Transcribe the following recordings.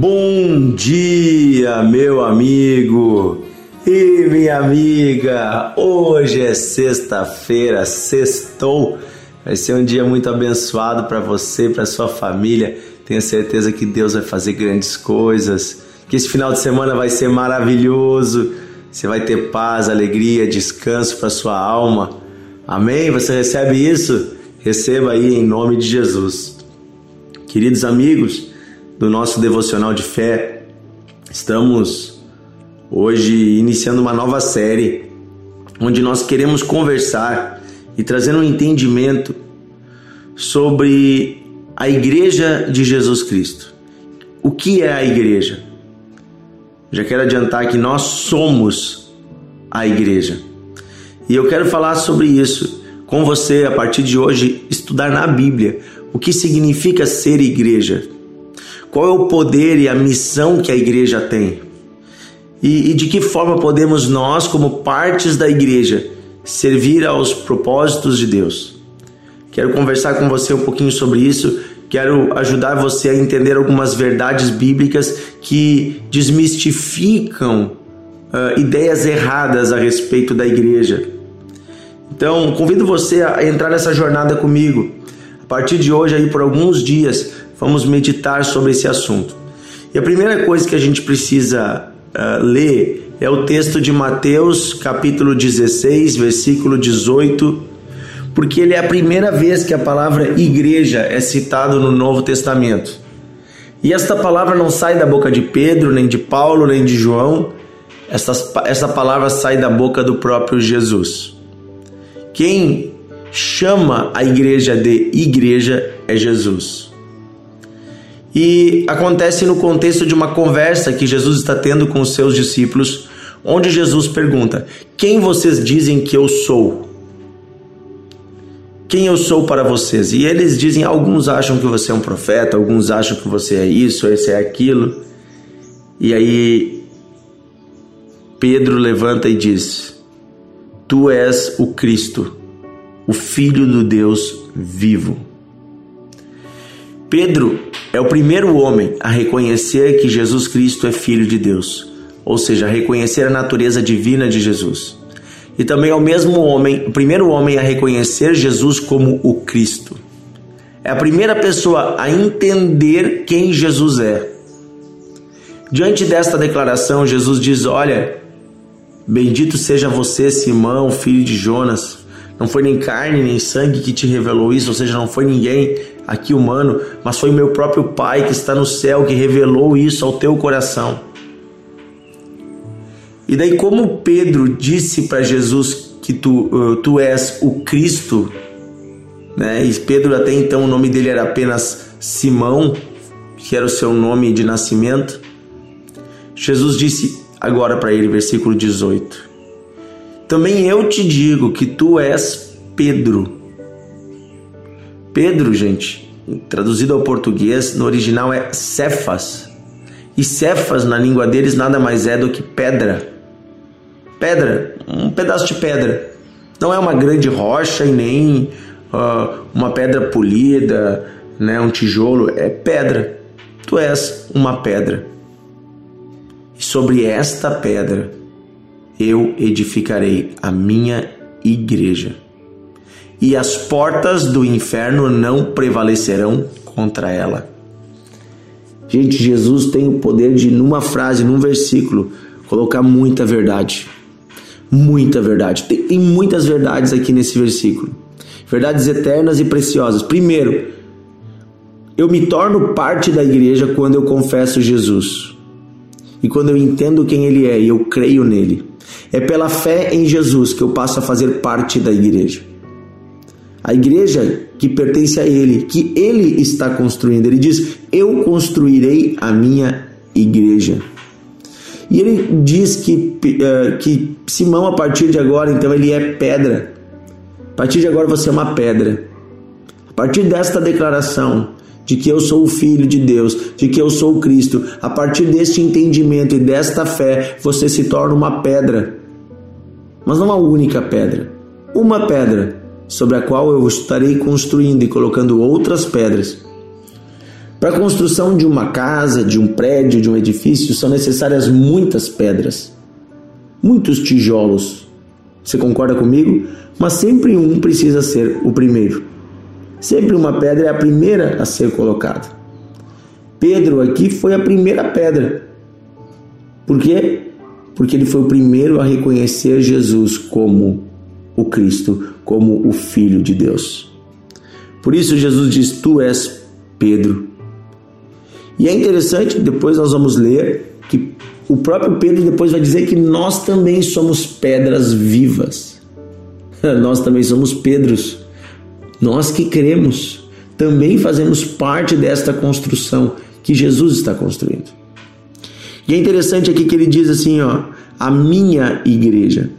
Bom dia, meu amigo e minha amiga. Hoje é sexta-feira, sextou. Vai ser um dia muito abençoado para você, para sua família. Tenho certeza que Deus vai fazer grandes coisas. Que esse final de semana vai ser maravilhoso. Você vai ter paz, alegria, descanso para sua alma. Amém? Você recebe isso? Receba aí em nome de Jesus. Queridos amigos, do nosso devocional de fé. Estamos hoje iniciando uma nova série onde nós queremos conversar e trazer um entendimento sobre a Igreja de Jesus Cristo. O que é a igreja? Já quero adiantar que nós somos a igreja. E eu quero falar sobre isso com você a partir de hoje, estudar na Bíblia o que significa ser igreja. Qual é o poder e a missão que a igreja tem? E, e de que forma podemos nós, como partes da igreja, servir aos propósitos de Deus? Quero conversar com você um pouquinho sobre isso. Quero ajudar você a entender algumas verdades bíblicas que desmistificam uh, ideias erradas a respeito da igreja. Então, convido você a entrar nessa jornada comigo. A partir de hoje, aí por alguns dias, vamos meditar sobre esse assunto. E a primeira coisa que a gente precisa uh, ler é o texto de Mateus, capítulo 16, versículo 18, porque ele é a primeira vez que a palavra igreja é citada no Novo Testamento. E esta palavra não sai da boca de Pedro, nem de Paulo, nem de João, essa, essa palavra sai da boca do próprio Jesus. Quem chama a igreja de igreja é Jesus. E acontece no contexto de uma conversa que Jesus está tendo com os seus discípulos, onde Jesus pergunta: Quem vocês dizem que eu sou? Quem eu sou para vocês? E eles dizem: Alguns acham que você é um profeta, alguns acham que você é isso, esse é aquilo. E aí Pedro levanta e diz: Tu és o Cristo, o Filho do Deus vivo. Pedro é o primeiro homem a reconhecer que Jesus Cristo é Filho de Deus, ou seja, a reconhecer a natureza divina de Jesus. E também é o mesmo homem, o primeiro homem a reconhecer Jesus como o Cristo. É a primeira pessoa a entender quem Jesus é. Diante desta declaração, Jesus diz: Olha, bendito seja você, Simão, filho de Jonas. Não foi nem carne nem sangue que te revelou isso, ou seja, não foi ninguém aqui humano, mas foi meu próprio Pai que está no céu que revelou isso ao teu coração. E daí, como Pedro disse para Jesus que tu, uh, tu és o Cristo, né? E Pedro até então o nome dele era apenas Simão, que era o seu nome de nascimento. Jesus disse agora para ele, versículo 18: Também eu te digo que tu és Pedro Pedro, gente, traduzido ao português, no original é Cefas. E Cefas, na língua deles, nada mais é do que pedra. Pedra, um pedaço de pedra. Não é uma grande rocha e nem uh, uma pedra polida, né, um tijolo, é pedra. Tu és uma pedra. E sobre esta pedra eu edificarei a minha igreja e as portas do inferno não prevalecerão contra ela. Gente, Jesus tem o poder de, numa frase, num versículo, colocar muita verdade. Muita verdade. Tem, tem muitas verdades aqui nesse versículo. Verdades eternas e preciosas. Primeiro, eu me torno parte da igreja quando eu confesso Jesus. E quando eu entendo quem Ele é e eu creio nele. É pela fé em Jesus que eu passo a fazer parte da igreja a igreja que pertence a ele, que ele está construindo. Ele diz: Eu construirei a minha igreja. E ele diz que, uh, que Simão, a partir de agora, então, ele é pedra. A partir de agora você é uma pedra. A partir desta declaração de que eu sou o Filho de Deus, de que eu sou o Cristo, a partir deste entendimento e desta fé, você se torna uma pedra. Mas não a única pedra. Uma pedra sobre a qual eu estarei construindo e colocando outras pedras. Para a construção de uma casa, de um prédio, de um edifício, são necessárias muitas pedras, muitos tijolos. Você concorda comigo? Mas sempre um precisa ser o primeiro. Sempre uma pedra é a primeira a ser colocada. Pedro aqui foi a primeira pedra. Por quê? Porque ele foi o primeiro a reconhecer Jesus como o Cristo, como o Filho de Deus. Por isso Jesus diz: Tu és Pedro, e é interessante, depois nós vamos ler que o próprio Pedro depois vai dizer que nós também somos pedras vivas. nós também somos Pedros. Nós que cremos também fazemos parte desta construção que Jesus está construindo. E é interessante aqui que ele diz assim, ó, a minha igreja.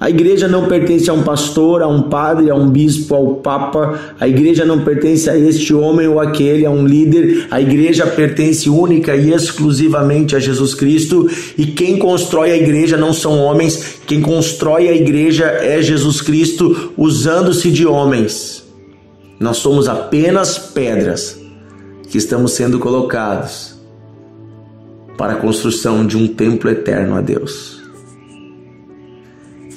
A igreja não pertence a um pastor, a um padre, a um bispo, ao papa. A igreja não pertence a este homem ou aquele, a um líder. A igreja pertence única e exclusivamente a Jesus Cristo. E quem constrói a igreja não são homens, quem constrói a igreja é Jesus Cristo, usando-se de homens. Nós somos apenas pedras que estamos sendo colocados para a construção de um templo eterno a Deus.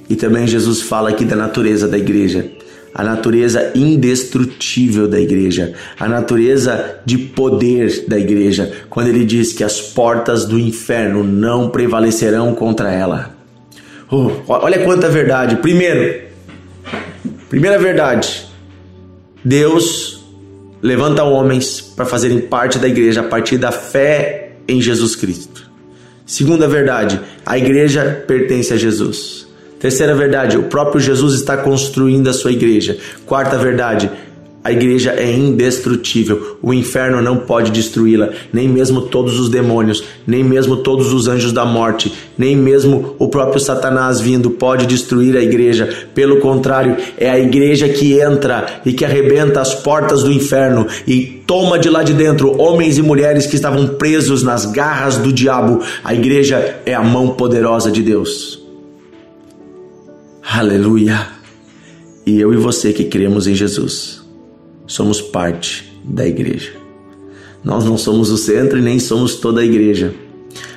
E também Jesus fala aqui da natureza da igreja, a natureza indestrutível da igreja, a natureza de poder da igreja, quando ele diz que as portas do inferno não prevalecerão contra ela. Oh, olha quanta verdade. Primeiro, primeira verdade, Deus levanta homens para fazerem parte da igreja a partir da fé em Jesus Cristo. Segunda verdade, a igreja pertence a Jesus. Terceira verdade, o próprio Jesus está construindo a sua igreja. Quarta verdade, a igreja é indestrutível. O inferno não pode destruí-la, nem mesmo todos os demônios, nem mesmo todos os anjos da morte, nem mesmo o próprio Satanás vindo pode destruir a igreja. Pelo contrário, é a igreja que entra e que arrebenta as portas do inferno e toma de lá de dentro homens e mulheres que estavam presos nas garras do diabo. A igreja é a mão poderosa de Deus. Aleluia! E eu e você que cremos em Jesus, somos parte da igreja. Nós não somos o centro e nem somos toda a igreja.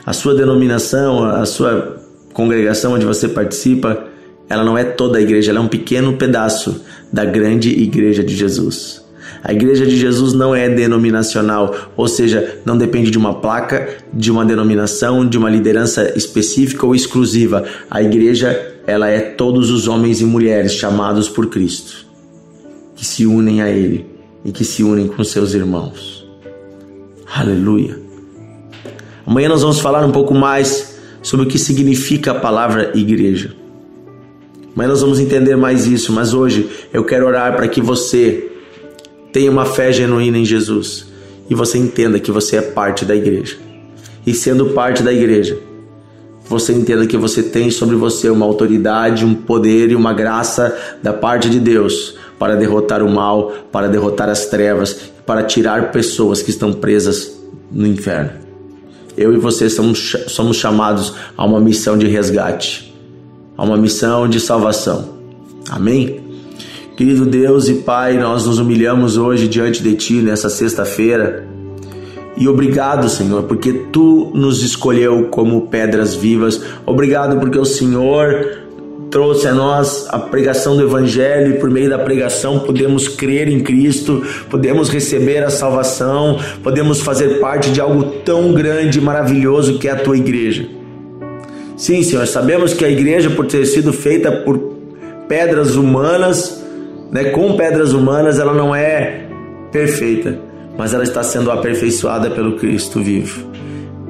A sua denominação, a sua congregação onde você participa, ela não é toda a igreja, ela é um pequeno pedaço da grande igreja de Jesus. A igreja de Jesus não é denominacional, ou seja, não depende de uma placa, de uma denominação, de uma liderança específica ou exclusiva. A igreja ela é todos os homens e mulheres chamados por Cristo, que se unem a Ele e que se unem com seus irmãos. Aleluia. Amanhã nós vamos falar um pouco mais sobre o que significa a palavra igreja. Amanhã nós vamos entender mais isso, mas hoje eu quero orar para que você tenha uma fé genuína em Jesus e você entenda que você é parte da igreja. E sendo parte da igreja, você entenda que você tem sobre você uma autoridade, um poder e uma graça da parte de Deus para derrotar o mal, para derrotar as trevas, para tirar pessoas que estão presas no inferno. Eu e você somos, somos chamados a uma missão de resgate, a uma missão de salvação. Amém? Querido Deus e Pai, nós nos humilhamos hoje diante de Ti nessa sexta-feira e obrigado, Senhor, porque tu nos escolheu como pedras vivas. Obrigado porque o Senhor trouxe a nós a pregação do Evangelho e por meio da pregação podemos crer em Cristo, podemos receber a salvação, podemos fazer parte de algo tão grande e maravilhoso que é a tua igreja. Sim, Senhor, sabemos que a igreja, por ter sido feita por pedras humanas, né, com pedras humanas, ela não é perfeita mas ela está sendo aperfeiçoada pelo Cristo vivo.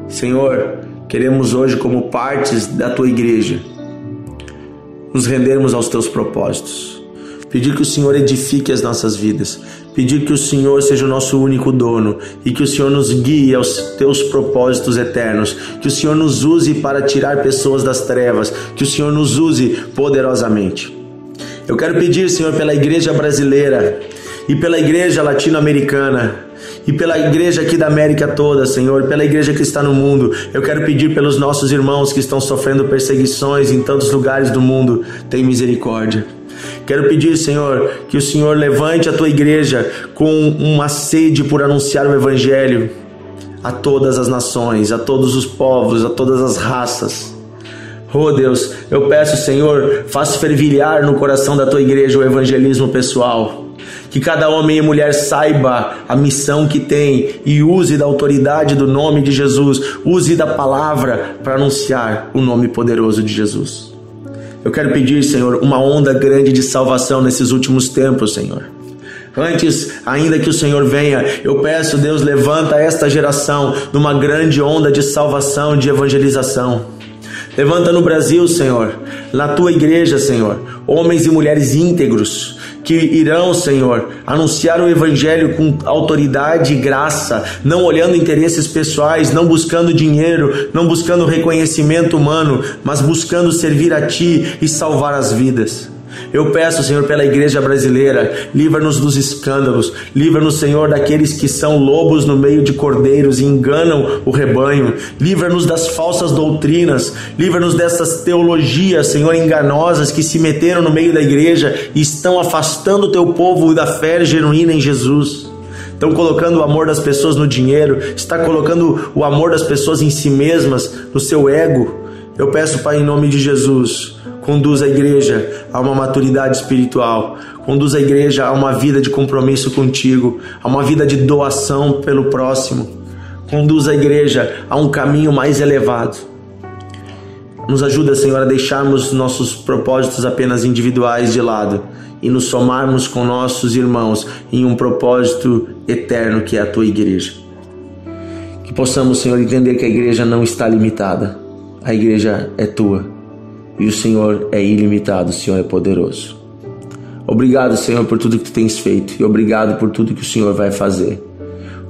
Senhor, queremos hoje, como partes da tua igreja, nos rendermos aos teus propósitos. Pedir que o Senhor edifique as nossas vidas, pedir que o Senhor seja o nosso único dono e que o Senhor nos guie aos teus propósitos eternos, que o Senhor nos use para tirar pessoas das trevas, que o Senhor nos use poderosamente. Eu quero pedir, Senhor, pela igreja brasileira e pela igreja latino-americana, e pela igreja aqui da América toda, Senhor, pela igreja que está no mundo. Eu quero pedir pelos nossos irmãos que estão sofrendo perseguições em tantos lugares do mundo, tem misericórdia. Quero pedir, Senhor, que o Senhor levante a tua igreja com uma sede por anunciar o Evangelho a todas as nações, a todos os povos, a todas as raças. Oh Deus, eu peço, Senhor, faça fervilhar no coração da tua igreja o evangelismo pessoal. Que cada homem e mulher saiba a missão que tem e use da autoridade do nome de Jesus, use da palavra para anunciar o nome poderoso de Jesus. Eu quero pedir, Senhor, uma onda grande de salvação nesses últimos tempos, Senhor. Antes ainda que o Senhor venha, eu peço, Deus, levanta esta geração numa grande onda de salvação, de evangelização. Levanta no Brasil, Senhor, na tua igreja, Senhor, homens e mulheres íntegros que irão, Senhor, anunciar o Evangelho com autoridade e graça, não olhando interesses pessoais, não buscando dinheiro, não buscando reconhecimento humano, mas buscando servir a Ti e salvar as vidas. Eu peço, Senhor, pela igreja brasileira, livra-nos dos escândalos, livra-nos, Senhor, daqueles que são lobos no meio de cordeiros e enganam o rebanho, livra-nos das falsas doutrinas, livra-nos dessas teologias, Senhor, enganosas que se meteram no meio da igreja e estão afastando o teu povo da fé genuína em Jesus. Estão colocando o amor das pessoas no dinheiro, está colocando o amor das pessoas em si mesmas, no seu ego. Eu peço, Pai, em nome de Jesus, Conduz a igreja a uma maturidade espiritual. Conduz a igreja a uma vida de compromisso contigo, a uma vida de doação pelo próximo. Conduz a igreja a um caminho mais elevado. Nos ajuda, Senhor, a deixarmos nossos propósitos apenas individuais de lado e nos somarmos com nossos irmãos em um propósito eterno que é a tua igreja. Que possamos, Senhor, entender que a igreja não está limitada, a igreja é tua e o Senhor é ilimitado, o Senhor é poderoso. Obrigado, Senhor, por tudo que tu tens feito e obrigado por tudo que o Senhor vai fazer.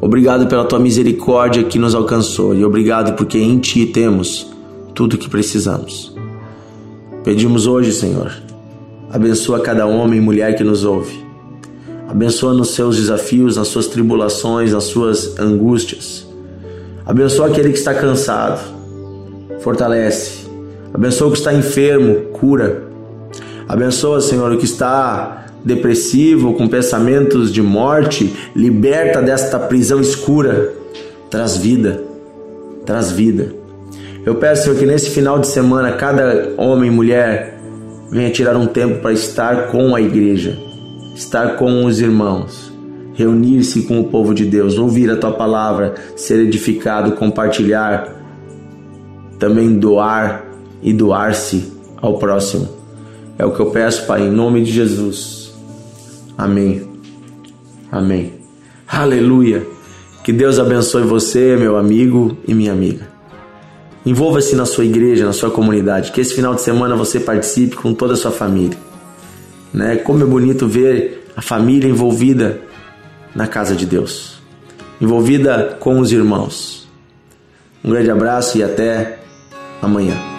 Obrigado pela tua misericórdia que nos alcançou e obrigado porque em ti temos tudo o que precisamos. Pedimos hoje, Senhor, abençoa cada homem e mulher que nos ouve. Abençoa nos seus desafios, nas suas tribulações, nas suas angústias. Abençoa aquele que está cansado. Fortalece Abençoa o que está enfermo, cura. Abençoa, Senhor, o que está depressivo, com pensamentos de morte, liberta desta prisão escura. Traz vida, traz vida. Eu peço, Senhor, que nesse final de semana cada homem e mulher venha tirar um tempo para estar com a igreja, estar com os irmãos, reunir-se com o povo de Deus, ouvir a tua palavra, ser edificado, compartilhar, também doar e doar-se ao próximo. É o que eu peço, Pai, em nome de Jesus. Amém. Amém. Aleluia. Que Deus abençoe você, meu amigo e minha amiga. Envolva-se na sua igreja, na sua comunidade. Que esse final de semana você participe com toda a sua família. Né? Como é bonito ver a família envolvida na casa de Deus, envolvida com os irmãos. Um grande abraço e até amanhã.